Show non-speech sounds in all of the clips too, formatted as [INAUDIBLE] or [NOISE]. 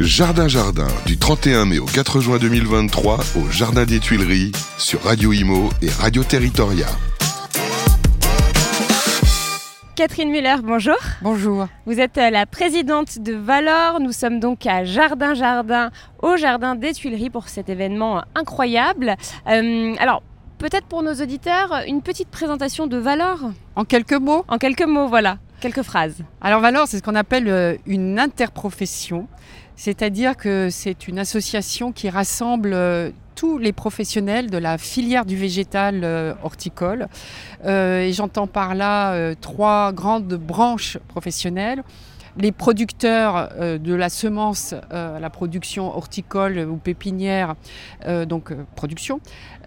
Jardin Jardin, du 31 mai au 4 juin 2023 au Jardin des Tuileries, sur Radio Imo et Radio Territoria. Catherine Muller, bonjour. Bonjour. Vous êtes euh, la présidente de Valor. Nous sommes donc à Jardin Jardin, au Jardin des Tuileries pour cet événement incroyable. Euh, alors, peut-être pour nos auditeurs, une petite présentation de Valor En quelques mots En quelques mots, voilà. Quelques phrases. Alors Valor, c'est ce qu'on appelle euh, une interprofession. C'est-à-dire que c'est une association qui rassemble euh, tous les professionnels de la filière du végétal euh, horticole. Et j'entends par là trois grandes branches professionnelles les producteurs euh, de la semence euh, la production horticole ou pépinière, euh, donc production,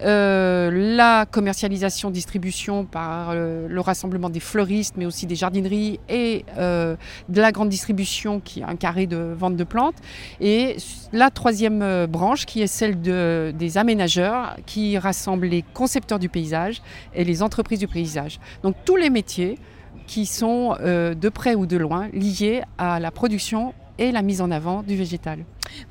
la commercialisation, distribution par le rassemblement des fleuristes, mais aussi des jardineries et de la grande distribution qui est un carré de vente de plantes, et la troisième branche qui est celle de, des aménageurs qui rassemble les concepteurs du paysage et les entreprises du paysage. Donc tous les métiers qui sont euh, de près ou de loin liés à la production et la mise en avant du végétal.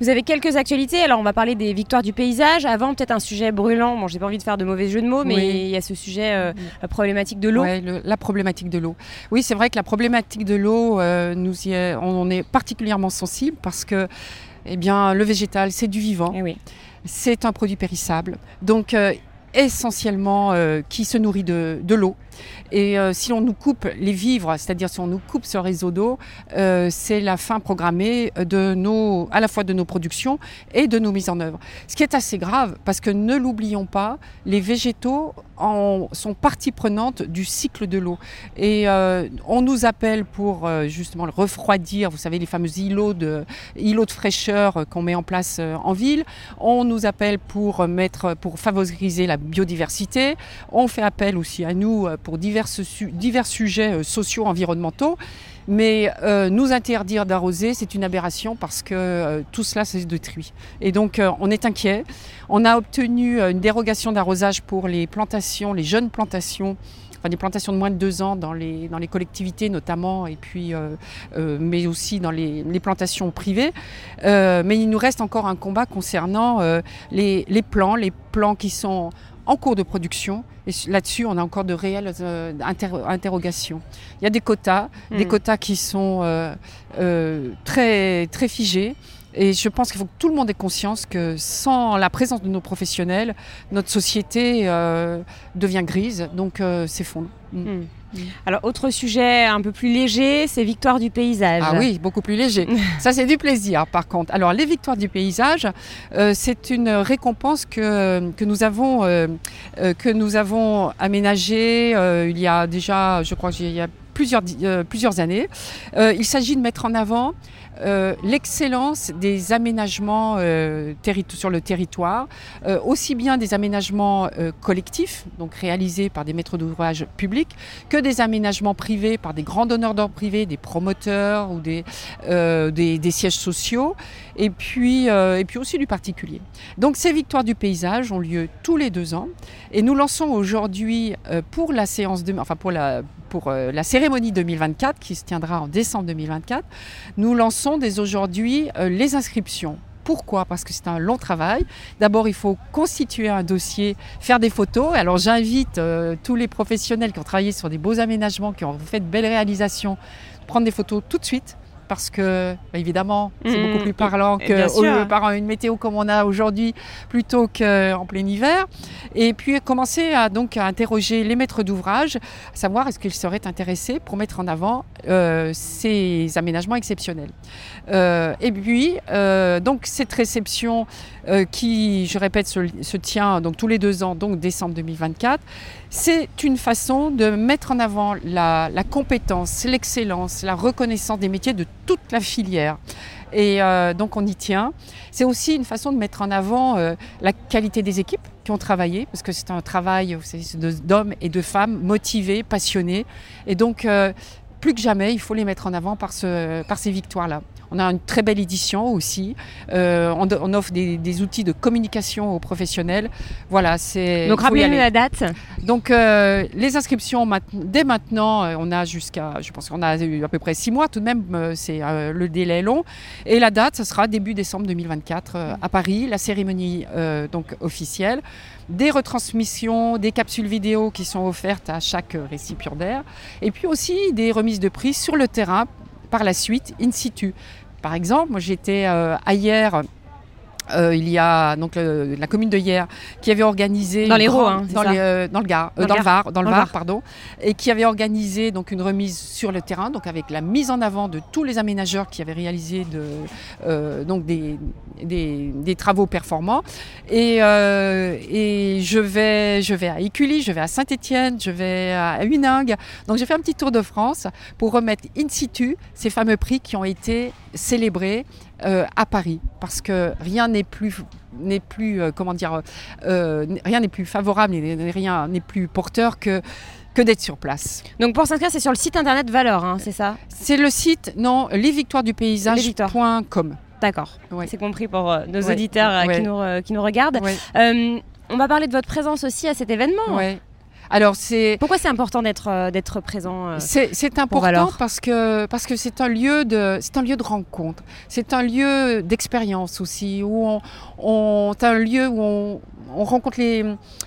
Vous avez quelques actualités, alors on va parler des victoires du paysage. Avant, peut-être un sujet brûlant, bon, j'ai pas envie de faire de mauvais jeux de mots, mais il y a ce sujet, euh, la problématique de l'eau. Oui, la problématique de l'eau. Oui, c'est vrai que la problématique de l'eau, euh, nous y est, on est particulièrement sensible parce que eh bien, le végétal, c'est du vivant. Eh oui. C'est un produit périssable. Donc, essentiellement qui se nourrit de, de l'eau. Et euh, si on nous coupe les vivres, c'est-à-dire si on nous coupe ce réseau d'eau, euh, c'est la fin programmée à la fois de nos productions et de nos mises en œuvre. Ce qui est assez grave, parce que ne l'oublions pas, les végétaux sont partie prenante du cycle de l'eau. Et euh, on nous appelle pour justement le refroidir, vous savez, les fameux îlots de, de fraîcheur qu'on met en place en ville. On nous appelle pour, mettre, pour favoriser la biodiversité. On fait appel aussi à nous pour divers, sujets euh, sociaux, environnementaux. Mais euh, nous interdire d'arroser, c'est une aberration parce que euh, tout cela, c'est détruit. Et donc, on est inquiet. On a obtenu une dérogation d'arrosage pour les plantations, les jeunes plantations Enfin, des plantations de moins de deux ans dans les, collectivités notamment, et puis, mais aussi dans les, plantations privées. mais il nous reste encore un combat concernant les, les plants, les plants qui sont en cours de production. Et là-dessus, on a encore de réelles euh, interrogations. Il y a des quotas, des hmm. quotas qui sont euh, euh, très, très figés. Et je pense qu'il faut que tout le monde ait conscience que sans la présence de nos professionnels, notre société devient grise, donc s'effondre. Mm. Mm. Alors, autre sujet un peu plus léger, c'est Victoire du paysage. Ah oui, beaucoup plus léger. [LAUGHS] Ça, c'est du plaisir, par contre. Alors, les Victoires du paysage, euh, c'est une récompense que, que, nous avons, euh, euh, que nous avons aménagée il y a déjà, je crois qu'il y a plusieurs, plusieurs années. il s'agit de mettre en avant euh, l'excellence des aménagements euh, sur le territoire, euh, aussi bien des aménagements collectifs, donc réalisés par des maîtres d'ouvrage publics, que des aménagements privés par des grands donneurs d'ordre privés, des promoteurs ou des, des, sièges sociaux, et puis, et puis aussi du particulier. Donc ces victoires du paysage ont lieu tous les deux ans, et nous lançons aujourd'hui pour la séance de, enfin pour la pour la cérémonie 2024 qui se tiendra en décembre 2024, nous lançons dès aujourd'hui euh, les inscriptions. Pourquoi? Parce que c'est un long travail. D'abord, il faut constituer un dossier, faire des photos. Alors, j'invite euh, tous les professionnels qui ont travaillé sur des beaux aménagements, qui ont fait de belles réalisations, prendre des photos tout de suite parce que, bah, évidemment, c'est beaucoup mmh. plus parlant que par une météo comme on a aujourd'hui plutôt qu'en plein hiver. Et puis commencer à, donc, à interroger les maîtres d'ouvrage, à savoir est-ce qu'ils seraient intéressés pour mettre en avant euh, ces aménagements exceptionnels. Euh, et puis, euh, donc, cette réception qui, je répète, se, tient donc, tous les deux ans, donc décembre 2024, c'est une façon de mettre en avant la, compétence, l'excellence, la reconnaissance des métiers de toute la filière. Et euh, donc on y tient. C'est aussi une façon de mettre en avant euh, la qualité des équipes qui ont travaillé, parce que c'est un travail d'hommes et de femmes motivés, passionnés. Et donc euh, plus que jamais, il faut les mettre en avant par, ce, par ces victoires-là. On a une très belle édition aussi. Euh, on, on, offre des, des, outils de communication aux professionnels. Voilà, c'est. Donc rappelez-nous la date. Donc euh, les inscriptions dès maintenant, euh, on a jusqu'à, je pense qu'on a eu à peu près six mois tout de même. C'est euh, le délai est long. Et la date, ce sera début décembre 2024 euh, à Paris, la cérémonie donc officielle des retransmissions, des capsules vidéo qui sont offertes à chaque récipiendaire, et puis aussi des remises de prix sur le terrain par la suite, in situ. Par exemple, j'étais euh, hier euh, il y a donc le, la commune de Hier qui avait organisé dans les grande, hein, dans, les, euh, dans, le Gard, dans, euh, dans, le Var, dans le Var, Var, pardon, et qui avait organisé donc une remise sur le terrain, donc avec la mise en avant de tous les aménageurs qui avaient réalisé de, donc des, des, des, travaux performants. Et, et je vais je vais à Écully, je vais à Saint-Étienne, je vais à Huningue. Donc j'ai fait un petit tour de France pour remettre in situ ces fameux prix qui ont été célébrés euh, à Paris parce que rien n'est plus n'est plus euh, comment dire euh, rien n'est plus favorable et rien n'est plus porteur que que d'être sur place. Donc pour s'inscrire, c'est sur le site internet Valeur, hein, c'est ça? C'est le site non lesvictoiresdupaysage.com. D'accord, ouais. c'est compris pour nos ouais. auditeurs ouais. qui, nous, qui nous regardent. on va parler de votre présence aussi à cet événement. Alors c'est pourquoi c'est important d'être euh, d'être présent. Euh, c'est important parce que parce que c'est un lieu de c'est un lieu de rencontre. C'est un lieu d'expérience aussi où on, on c'est un lieu où on, on rencontre les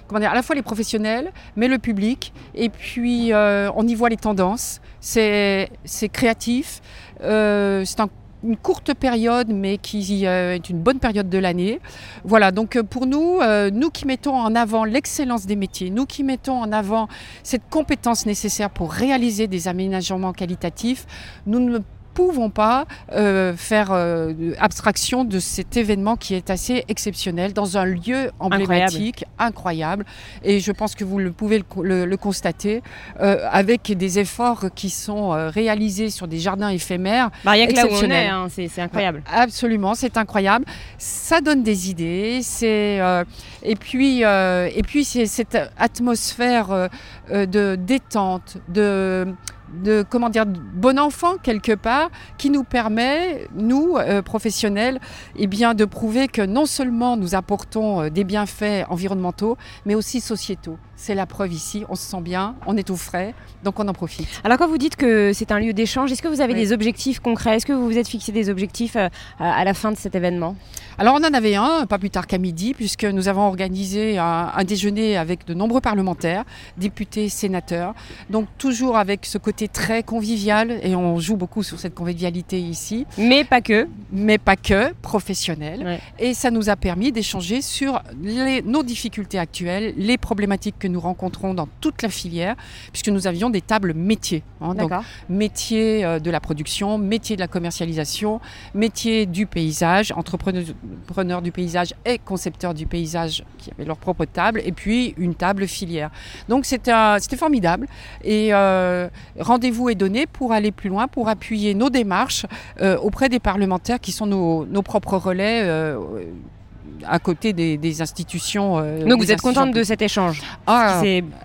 comment dire à la fois les professionnels mais le public et puis euh, on y voit les tendances. C'est c'est créatif. Euh, c'est un une courte période, mais qui euh, est une bonne période de l'année. Voilà, donc pour nous, euh, nous qui mettons en avant l'excellence des métiers, nous qui mettons en avant cette compétence nécessaire pour réaliser des aménagements qualitatifs, nous ne pouvons pas euh, faire euh, abstraction de cet événement qui est assez exceptionnel dans un lieu emblématique, incroyable. incroyable. Et je pense que vous le pouvez le, le, le constater euh, avec des efforts qui sont euh, réalisés sur des jardins éphémères. Bah, rien que là où on est, hein, c'est incroyable. Absolument, c'est incroyable. Ça donne des idées. C'est euh, et puis et puis c'est cette atmosphère de détente, de de comment dire bon enfant quelque part qui nous permet nous euh, professionnels eh bien de prouver que non seulement nous apportons euh, des bienfaits environnementaux mais aussi sociétaux. C'est la preuve ici. On se sent bien on est au frais donc on en profite. Alors quand vous dites que c'est un lieu d'échange est-ce que vous avez oui. des objectifs concrets? Est-ce que vous vous êtes fixé des objectifs euh, à la fin de cet événement? Alors on en avait un pas plus tard qu'à midi puisque nous avons organisé un, un déjeuner avec de nombreux parlementaires députés sénateurs. Donc toujours avec ce côté très convivial et on joue beaucoup sur cette convivialité ici. Mais pas que. Mais pas que, professionnel. Ouais. Et ça nous a permis d'échanger sur les, nos difficultés actuelles, les problématiques que nous rencontrons dans toute la filière, puisque nous avions des tables métiers. Hein, donc métier euh, de la production, métier de la commercialisation, métier du paysage, entrepreneur du paysage et concepteur du paysage qui avaient leur propre table, et puis une table filière. Donc c'était formidable. Et euh, rendez-vous est donné pour aller plus loin, pour appuyer nos démarches euh, auprès des parlementaires qui sont nos, nos propres relais. À côté des, des institutions. Euh, Donc vous êtes contente de cet échange ah,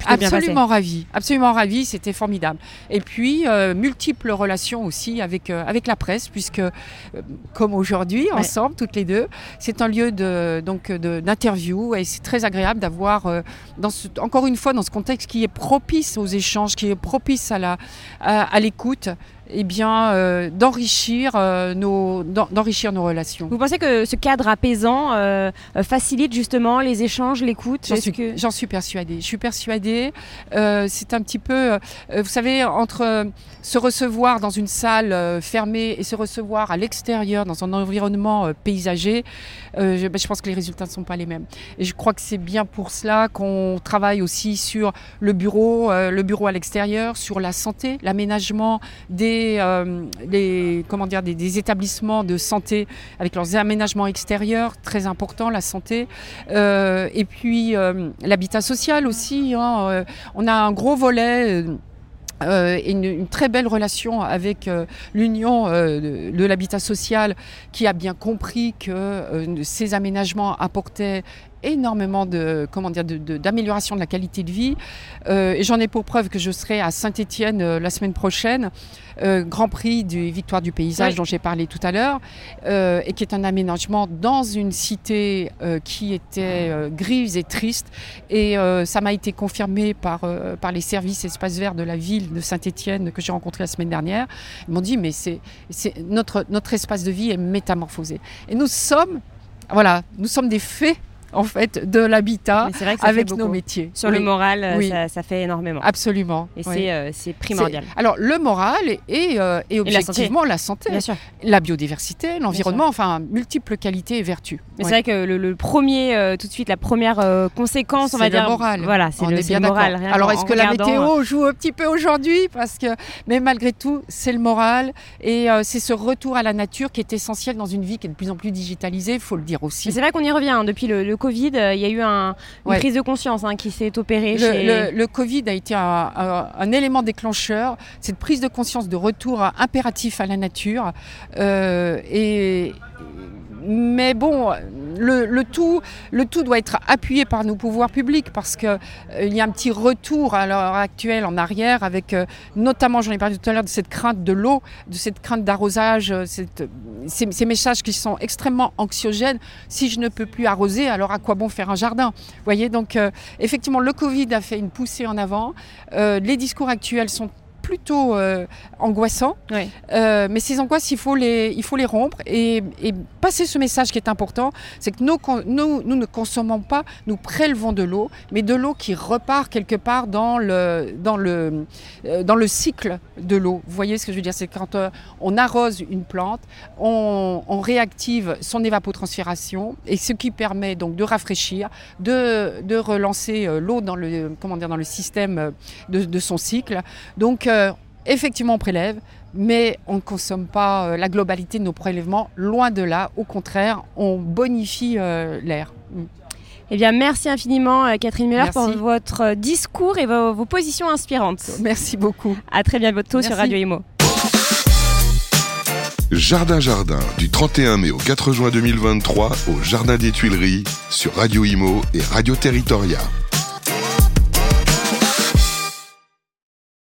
Absolument ravie, absolument ravie, c'était formidable. Et puis euh, multiples relations aussi avec euh, avec la presse, puisque comme aujourd'hui, ouais. ensemble toutes les deux, c'est un lieu de donc d'interview et c'est très agréable d'avoir dans ce, encore une fois dans ce contexte qui est propice aux échanges, qui est propice à la à, à l'écoute eh bien, euh, d'enrichir euh, nos, d'enrichir nos relations. Vous pensez que ce cadre apaisant euh, facilite justement les échanges, l'écoute? J'en suis, que... suis persuadée. Je suis persuadée. C'est un petit peu, vous savez, entre se recevoir dans une salle fermée et se recevoir à l'extérieur dans un environnement paysager, je, ben, je, pense que les résultats ne sont pas les mêmes. Et je crois que c'est bien pour cela qu'on travaille aussi sur le bureau, le bureau à l'extérieur, sur la santé, l'aménagement des euh, les, comment dire, des, des, établissements de santé avec leurs aménagements extérieurs, très important, la santé. Euh, et puis euh, l'habitat social aussi. Hein, on a un gros volet. Et une, très belle relation avec l'Union de l'habitat social qui a bien compris que ces aménagements apportaient énormément de comment dire d'amélioration de, la qualité de vie. Euh, et j'en ai pour preuve que je serai à Saint-Étienne euh, la semaine prochaine, euh, Grand Prix du Victoire du paysage dont j'ai parlé tout à l'heure, et qui est un aménagement dans une cité qui était grise et triste. Et ça m'a été confirmé par par les services espaces verts de la ville de Saint-Étienne que j'ai rencontré la semaine dernière. Ils m'ont dit mais c'est notre notre espace de vie est métamorphosé. Et nous sommes voilà, nous sommes des faits en fait de l'habitat avec nos métiers. Sur le moral, euh, Ça, fait énormément. Absolument. Et euh, c'est primordial. Alors le moral et, euh, objectivement la santé, la, biodiversité, l'environnement, enfin multiples qualités et vertus. Mais c'est vrai que le, premier, tout de suite, la première conséquence, on va dire. le moral. Voilà, c'est le, bien moral. Alors est-ce que la météo joue un petit peu aujourd'hui? Parce que, mais malgré tout, c'est le moral et c'est ce retour à la nature qui est essentiel dans une vie qui est de plus en plus digitalisée, il faut le dire aussi. C'est vrai qu'on y revient hein, depuis le Covid, euh, il y a eu un, une prise de conscience hein, qui s'est opérée. Le, le, Covid a été un, élément déclencheur, cette prise de conscience de retour impératif à la nature. Euh, et mais bon, le, tout, doit être appuyé par nos pouvoirs publics parce qu'il euh, y a un petit retour à l'heure actuelle en arrière avec euh, notamment, j'en ai parlé tout à l'heure, de cette crainte de l'eau, de cette crainte d'arrosage, euh, ces, messages qui sont extrêmement anxiogènes. Si je ne peux plus arroser, alors à quoi bon faire un jardin? Vous voyez, donc effectivement, le Covid a fait une poussée en avant. les discours actuels sont plutôt euh, angoissant. Euh, mais ces angoisses, il faut les, il faut les rompre et, passer ce message qui est important, c'est que nous, nous, nous, ne consommons pas, nous prélevons de l'eau, mais de l'eau qui repart quelque part dans le, dans le, euh, dans le cycle de l'eau. Vous voyez ce que je veux dire? C'est quand on arrose une plante, on, réactive son évapotranspiration et ce qui permet donc de rafraîchir, de, de relancer l'eau dans le, comment dire, dans le système de, de son cycle. Donc, effectivement, on prélève, mais on ne consomme pas euh, la globalité de nos prélèvements. Loin de là, au contraire, on bonifie euh, l'air. Mm. Eh bien, merci infiniment, euh, Catherine Muller, pour votre discours et vos, positions inspirantes. Merci beaucoup. À très bientôt sur Radio Imo. Jardin Jardin, du 31 mai au 4 juin 2023 au Jardin des Tuileries sur Radio Imo et Radio Territoria.